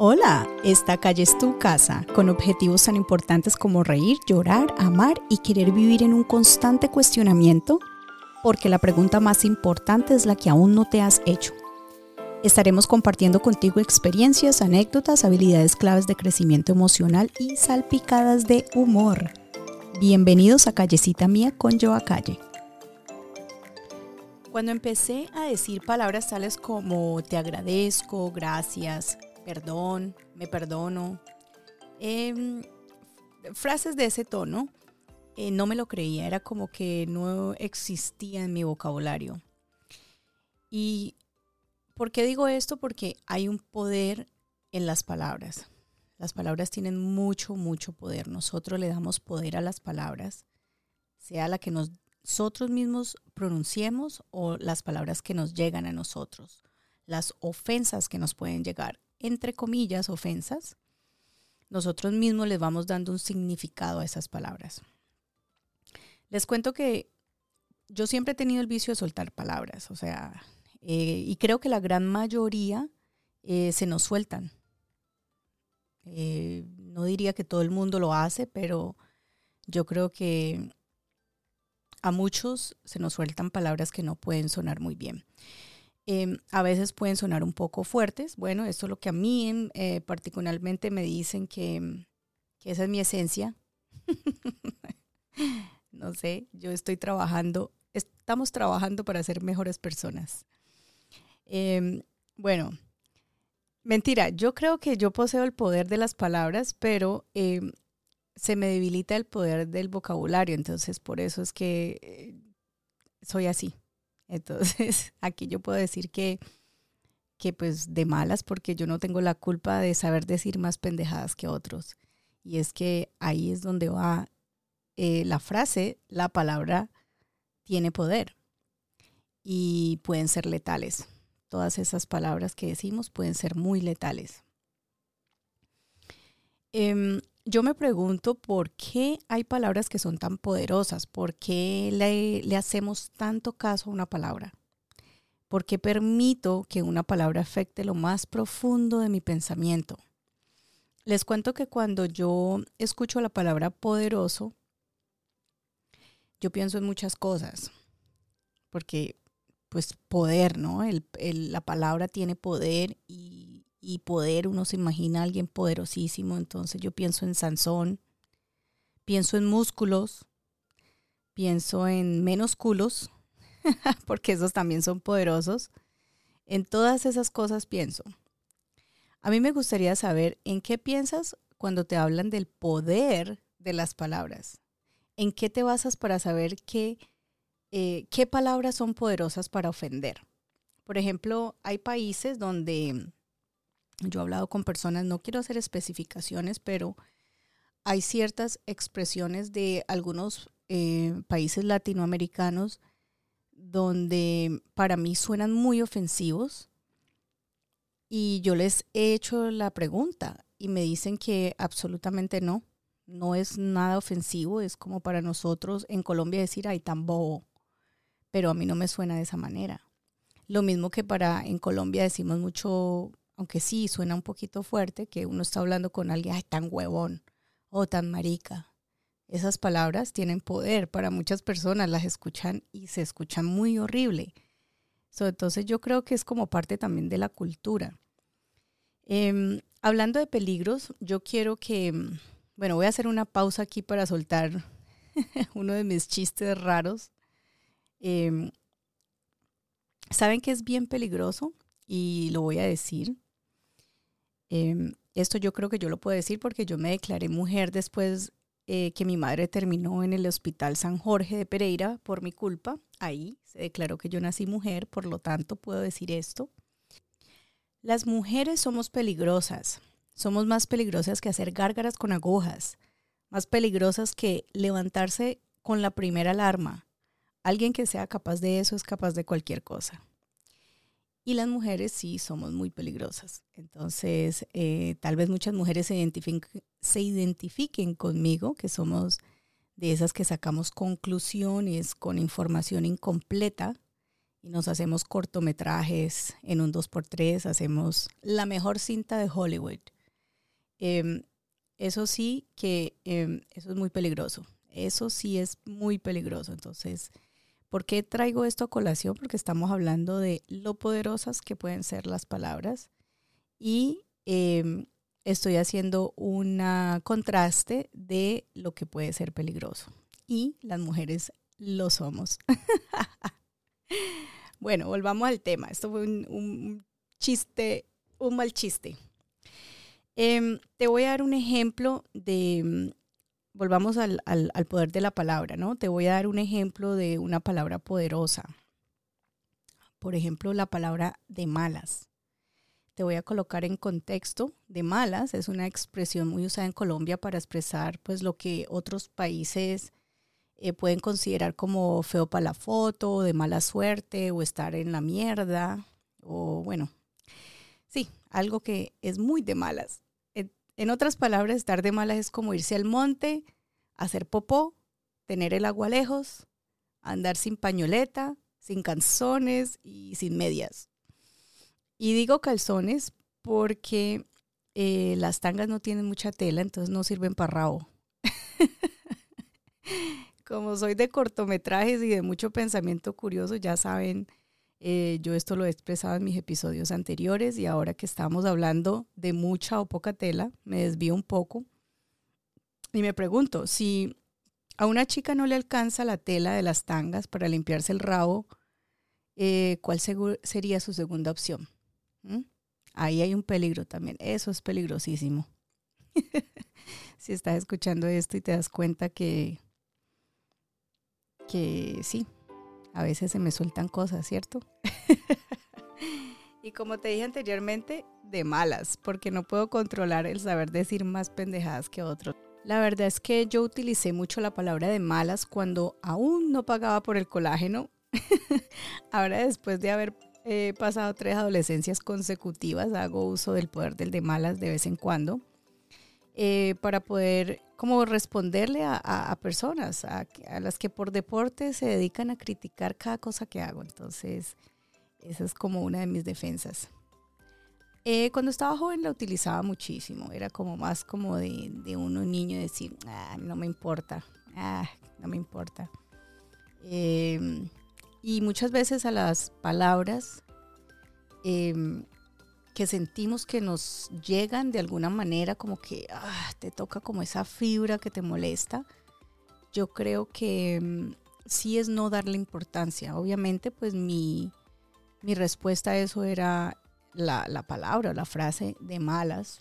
Hola, esta calle es tu casa, con objetivos tan importantes como reír, llorar, amar y querer vivir en un constante cuestionamiento, porque la pregunta más importante es la que aún no te has hecho. Estaremos compartiendo contigo experiencias, anécdotas, habilidades claves de crecimiento emocional y salpicadas de humor. Bienvenidos a Callecita Mía con Yo a Calle. Cuando empecé a decir palabras tales como te agradezco, gracias, perdón, me perdono, em, frases de ese tono, eh, no me lo creía, era como que no existía en mi vocabulario. ¿Y por qué digo esto? Porque hay un poder en las palabras. Las palabras tienen mucho, mucho poder. Nosotros le damos poder a las palabras, sea la que nosotros mismos pronunciemos o las palabras que nos llegan a nosotros, las ofensas que nos pueden llegar entre comillas, ofensas, nosotros mismos les vamos dando un significado a esas palabras. Les cuento que yo siempre he tenido el vicio de soltar palabras, o sea, eh, y creo que la gran mayoría eh, se nos sueltan. Eh, no diría que todo el mundo lo hace, pero yo creo que a muchos se nos sueltan palabras que no pueden sonar muy bien. Em, a veces pueden sonar un poco fuertes. Bueno, esto es lo que a mí eh, particularmente me dicen que, esa es mi esencia. no sé, yo estoy trabajando, estamos trabajando para ser mejores personas. Em, bueno, mentira, yo creo que yo poseo el poder de las palabras, pero em, se me debilita el poder del vocabulario, entonces por eso es que eh, soy así. Entonces, aquí yo puedo decir que, que pues de malas, porque yo no tengo la culpa de saber decir más pendejadas que otros. Y es que ahí es donde va eh, la frase, la palabra tiene poder y pueden ser letales. Todas esas palabras que decimos pueden ser muy letales. Em, yo me pregunto por qué hay palabras que son tan poderosas, por qué le, hacemos tanto caso a una palabra, por qué permito que una palabra afecte lo más profundo de mi pensamiento. Les cuento que cuando yo escucho la palabra poderoso, yo pienso en muchas cosas, porque pues poder, ¿no? la palabra tiene poder y y poder, uno se imagina a alguien poderosísimo, entonces yo pienso en Sansón, pienso en músculos, pienso en menos culos, porque esos también son poderosos. En todas esas cosas pienso. A mí me gustaría saber en qué piensas cuando te hablan del poder de las palabras. ¿En qué te basas para saber qué, eh, qué palabras son poderosas para ofender? Por ejemplo, hay países donde yo he hablado con personas, no quiero hacer especificaciones, pero hay ciertas expresiones de algunos eh, países latinoamericanos donde para mí suenan muy ofensivos y yo les he hecho la pregunta y me dicen que absolutamente no, no es nada ofensivo, es como para nosotros en Colombia decir, ay, tan bobo, pero a mí no me suena de esa manera. Lo mismo que para en Colombia decimos mucho aunque sí suena un poquito fuerte, que uno está hablando con alguien, ay, tan huevón o tan marica. Esas palabras tienen poder para muchas personas, las escuchan y se escuchan muy horrible. entonces yo creo que es como parte también de la cultura. Em, hablando de peligros, yo quiero que, bueno, voy a hacer una pausa aquí para soltar uno de mis chistes raros. Em, ¿Saben que es bien peligroso? Y lo voy a decir. Em, esto yo creo que yo lo puedo decir porque yo me declaré mujer después eh, que mi madre terminó en el Hospital San Jorge de Pereira por mi culpa. Ahí se declaró que yo nací mujer, por lo tanto puedo decir esto. Las mujeres somos peligrosas. Somos más peligrosas que hacer gárgaras con agujas, más peligrosas que levantarse con la primera alarma. Alguien que sea capaz de eso es capaz de cualquier cosa. Y las mujeres sí somos muy peligrosas. Entonces, eh, tal vez muchas mujeres se identifiquen, conmigo, que somos de esas que sacamos conclusiones con información incompleta. y nos hacemos cortometrajes en un 2x3, hacemos la mejor cinta de Hollywood. Em, eso sí que em, eso es muy peligroso. Eso sí es muy peligroso. Entonces, ¿por qué traigo esto a colación? Porque estamos hablando de lo poderosas que pueden ser las palabras y em, estoy haciendo un contraste de lo que puede ser peligroso. Y las mujeres lo somos. bueno, volvamos al tema. Esto fue un, chiste, un mal chiste. Em, te voy a dar un ejemplo de, volvamos al, al, poder de la palabra, ¿no? Te voy a dar un ejemplo de una palabra poderosa. Por ejemplo, la palabra de malas. Te voy a colocar en contexto. De malas es una expresión muy usada en Colombia para expresar pues lo que otros países eh, pueden considerar como feo para la foto, de mala suerte o estar en la mierda o bueno, sí, algo que es muy de malas. En, otras palabras, estar de malas es como irse al monte, hacer popó, tener el agua lejos, andar sin pañoleta, sin calzones y sin medias. Y digo calzones porque eh, las tangas no tienen mucha tela, entonces no sirven para rabo. como soy de cortometrajes y de mucho pensamiento curioso, ya saben, eh, yo esto lo he expresado en mis episodios anteriores y ahora que estamos hablando de mucha o poca tela, me desvío un poco y me pregunto, si a una chica no le alcanza la tela de las tangas para limpiarse el rabo, eh, ¿cuál sería su segunda opción? ¿Mm? Ahí hay un peligro también, eso es peligrosísimo. si estás escuchando esto y te das cuenta que que sí, a veces se me sueltan cosas, ¿cierto? y como te dije anteriormente, de malas, porque no puedo controlar el saber decir más pendejadas que otros. La verdad es que yo utilicé mucho la palabra de malas cuando aún no pagaba por el colágeno. Ahora después de haber eh, pasado tres adolescencias consecutivas, hago uso del poder del de malas de vez en cuando. Eh, para poder como responderle a, personas, a, las que por deporte se dedican a criticar cada cosa que hago. Entonces, esa es como una de mis defensas. Eh, cuando estaba joven la utilizaba muchísimo, era como más como de, de uno niño decir, ah, no me importa, ah, no me importa. Em, y muchas veces a las palabras em, que sentimos que nos llegan de alguna manera, como que ah, te toca como esa fibra que te molesta, yo creo que mm, sí es no darle importancia. Obviamente, pues mi, mi respuesta a eso era la, la palabra, la frase de malas,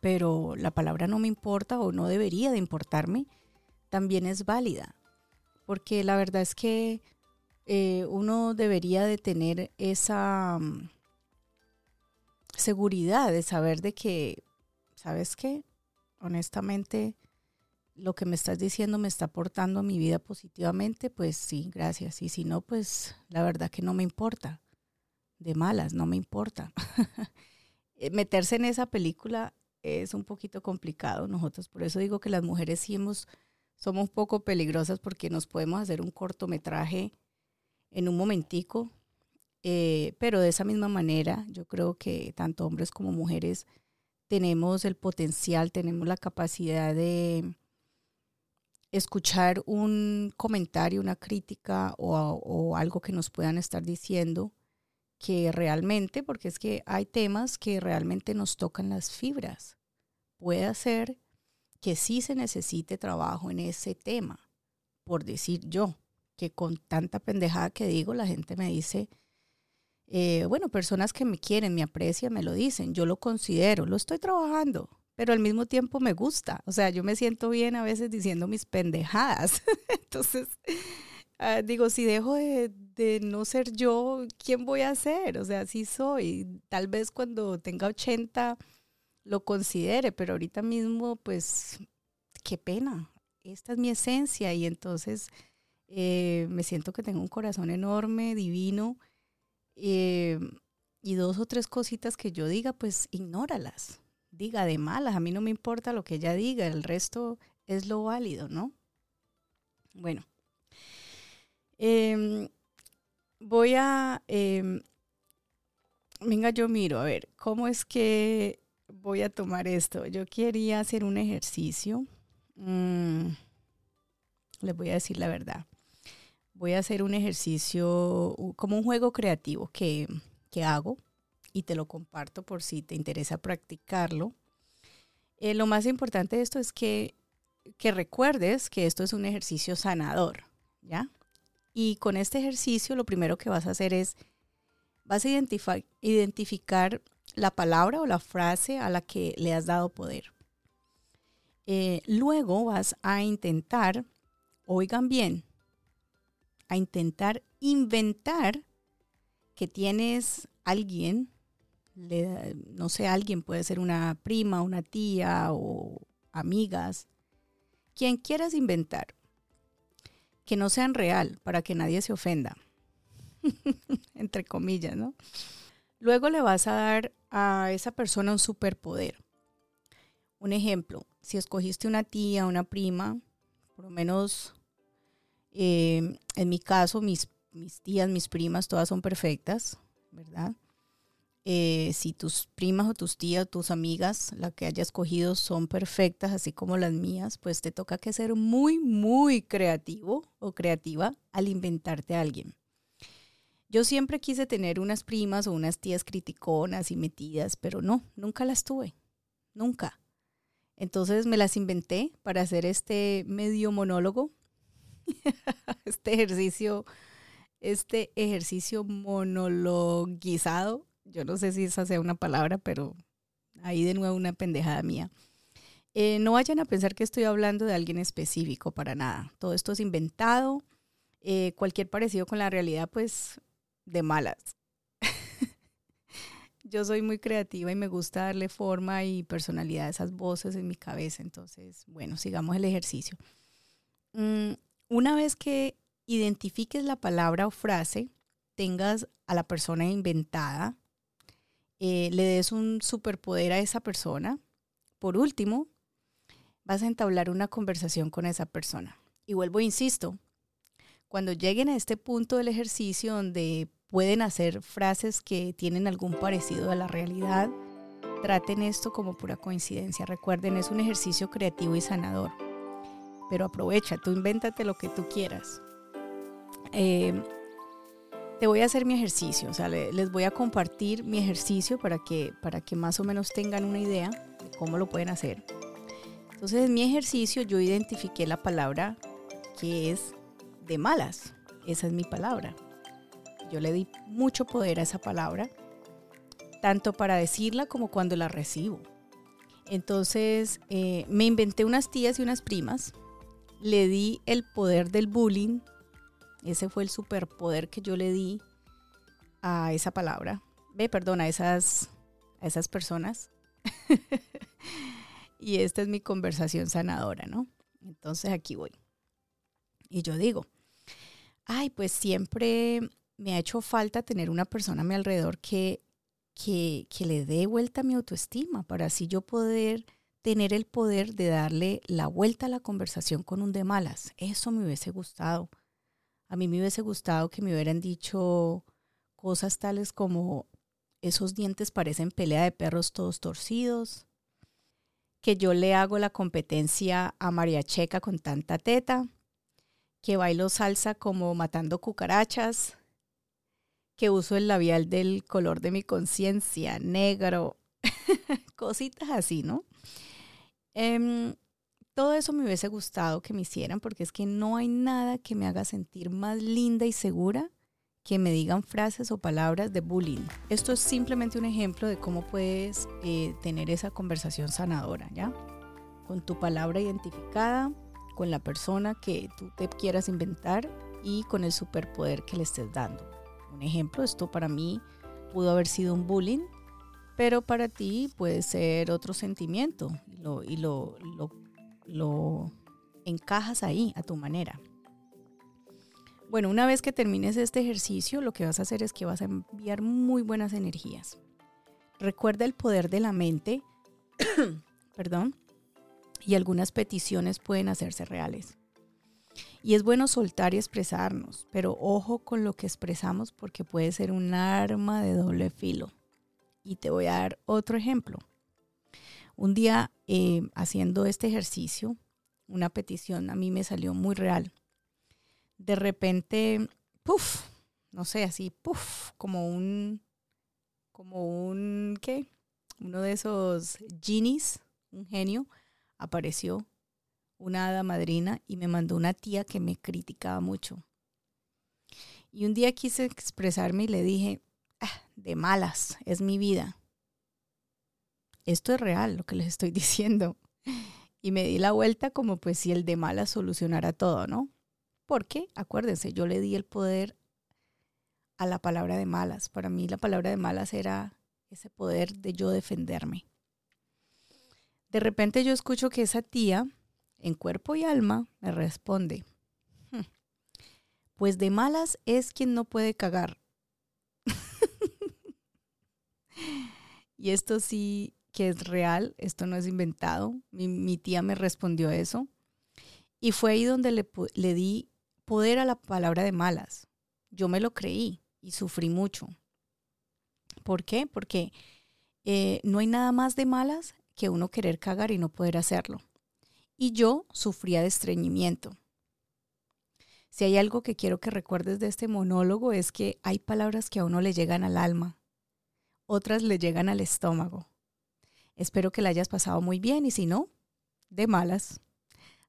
pero la palabra no me importa o no debería de importarme, también es válida, porque la verdad es que eh, uno debería de tener esa mm, seguridad de saber de que, ¿sabes qué? Honestamente, lo que me estás diciendo me está aportando a mi vida positivamente, pues sí, gracias. Y si no, pues la verdad que no me importa. De malas, no me importa. Eh, meterse en esa película es un poquito complicado nosotros. Por eso digo que las mujeres sí somos un poco peligrosas porque nos podemos hacer un cortometraje en un momentico eh, pero de esa misma manera, yo creo que tanto hombres como mujeres tenemos el potencial, tenemos la capacidad de escuchar un comentario, una crítica o, o, algo que nos puedan estar diciendo que realmente, porque es que hay temas que realmente nos tocan las fibras. Puede ser que sí se necesite trabajo en ese tema, por decir yo, que con tanta pendejada que digo, la gente me dice, eh, bueno, personas que me quieren, me aprecian, me lo dicen, yo lo considero, lo estoy trabajando, pero al mismo tiempo me gusta. O sea, yo me siento bien a veces diciendo mis pendejadas. Entonces, ah, digo, si dejo de, no ser yo, ¿quién voy a ser? O sea, sí soy. Tal vez cuando tenga 80 lo considere, pero ahorita mismo, pues, qué pena. Esta es mi esencia y entonces eh, me siento que tengo un corazón enorme, divino eh, y dos o tres cositas que yo diga, pues ignóralas. Diga de malas, a mí no me importa lo que ella diga, el resto es lo válido, ¿no? Bueno. Em, voy a, em, venga, yo miro, a ver, ¿cómo es que voy a tomar esto? Yo quería hacer un ejercicio. Mm, les voy a decir la verdad. Voy a hacer un ejercicio como un juego creativo que, que hago y te lo comparto por si te interesa practicarlo. Eh, lo más importante de esto es que, que recuerdes que esto es un ejercicio sanador, ¿ya? Y con este ejercicio lo primero que vas a hacer es, vas a identificar la palabra o la frase a la que le has dado poder. Eh, luego vas a intentar, oigan bien, a intentar inventar que tienes alguien no sé, alguien puede ser una prima, una tía o amigas, quien quieras inventar, que no sean real para que nadie se ofenda, entre comillas, ¿no? Luego le vas a dar a esa persona un superpoder. Un ejemplo, si escogiste una tía, una prima, por lo menos eh, en mi caso, mis, mis tías, mis primas, todas son perfectas, ¿verdad? Eh, si tus primas o tus tías tus amigas, la que hayas escogido, son perfectas, así como las mías, pues te toca que ser muy, muy creativo o creativa al inventarte a alguien. Yo siempre quise tener unas primas o unas tías criticonas y metidas, pero no, nunca las tuve, nunca. Entonces me las inventé para hacer este medio monólogo, este ejercicio, este ejercicio monologuizado yo no sé si esa sea una palabra, pero ahí de nuevo una pendejada mía. Eh, no vayan a pensar que estoy hablando de alguien específico, para nada. Todo esto es inventado. Eh, cualquier parecido con la realidad, pues, de malas. Yo soy muy creativa y me gusta darle forma y personalidad a esas voces en mi cabeza. Entonces, bueno, sigamos el ejercicio. Mm, una vez que identifiques la palabra o frase, tengas a la persona inventada eh, le des un superpoder a esa persona. Por último, vas a entablar una conversación con esa persona. Y vuelvo, insisto, cuando lleguen a este punto del ejercicio donde pueden hacer frases que tienen algún parecido a la realidad, traten esto como pura coincidencia. Recuerden, es un ejercicio creativo y sanador. Pero aprovecha, tú invéntate lo que tú quieras. Eh, te voy a hacer mi ejercicio, o sea, les voy a compartir mi ejercicio para que, para que más o menos tengan una idea de cómo lo pueden hacer. Entonces, en mi ejercicio yo identifiqué la palabra que es de malas. Esa es mi palabra. Yo le di mucho poder a esa palabra, tanto para decirla como cuando la recibo. Entonces, eh, me inventé unas tías y unas primas, le di el poder del bullying ese fue el superpoder que yo le di a esa palabra. Ve, perdón, a esas, a esas personas. y esta es mi conversación sanadora, ¿no? Entonces aquí voy. Y yo digo, ay, pues siempre me ha hecho falta tener una persona a mi alrededor que, que, que le dé vuelta a mi autoestima para así yo poder tener el poder de darle la vuelta a la conversación con un de malas. Eso me hubiese gustado a mí me hubiese gustado que me hubieran dicho cosas tales como esos dientes parecen pelea de perros todos torcidos, que yo le hago la competencia a María Checa con tanta teta, que bailo salsa como matando cucarachas, que uso el labial del color de mi conciencia, negro, cositas así, ¿no? Em, todo eso me hubiese gustado que me hicieran porque es que no hay nada que me haga sentir más linda y segura que me digan frases o palabras de bullying. Esto es simplemente un ejemplo de cómo puedes eh, tener esa conversación sanadora, ¿ya? Con tu palabra identificada, con la persona que tú te quieras inventar y con el superpoder que le estés dando. Un ejemplo, esto para mí pudo haber sido un bullying, pero para ti puede ser otro sentimiento lo, y lo, lo lo encajas ahí a tu manera. Bueno, una vez que termines este ejercicio, lo que vas a hacer es que vas a enviar muy buenas energías. Recuerda el poder de la mente, perdón, y algunas peticiones pueden hacerse reales. Y es bueno soltar y expresarnos, pero ojo con lo que expresamos porque puede ser un arma de doble filo. Y te voy a dar otro ejemplo. Un día eh, haciendo este ejercicio, una petición a mí me salió muy real. De repente, puff, no sé, así, puff, como un, como un, ¿qué? Uno de esos genies, un genio, apareció una hada madrina y me mandó una tía que me criticaba mucho. Y un día quise expresarme y le dije, ah, de malas, es mi vida. Esto es real, lo que les estoy diciendo. Y me di la vuelta como pues si el de malas solucionara todo, ¿no? Porque, acuérdense, yo le di el poder a la palabra de malas. Para mí la palabra de malas era ese poder de yo defenderme. De repente yo escucho que esa tía en cuerpo y alma, me responde, hmm, pues de malas es quien no puede cagar. y esto sí que es real, esto no es inventado. Mi, tía me respondió eso. Y fue ahí donde le, le di poder a la palabra de malas. Yo me lo creí y sufrí mucho. ¿Por qué? Porque eh, no hay nada más de malas que uno querer cagar y no poder hacerlo y yo sufría de estreñimiento. Si hay algo que quiero que recuerdes de este monólogo es que hay palabras que a uno le llegan al alma, otras le llegan al estómago. Espero que la hayas pasado muy bien y si no, de malas.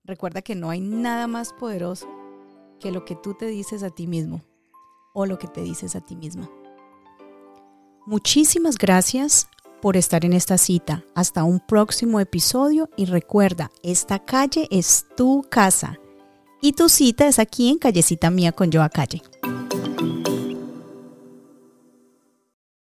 Recuerda que no hay nada más poderoso que lo que tú te dices a ti mismo o lo que te dices a ti misma. Muchísimas gracias por estar en esta cita. Hasta un próximo episodio y recuerda, esta calle es tu casa y tu cita es aquí en Callecita Mía con Joa Calle.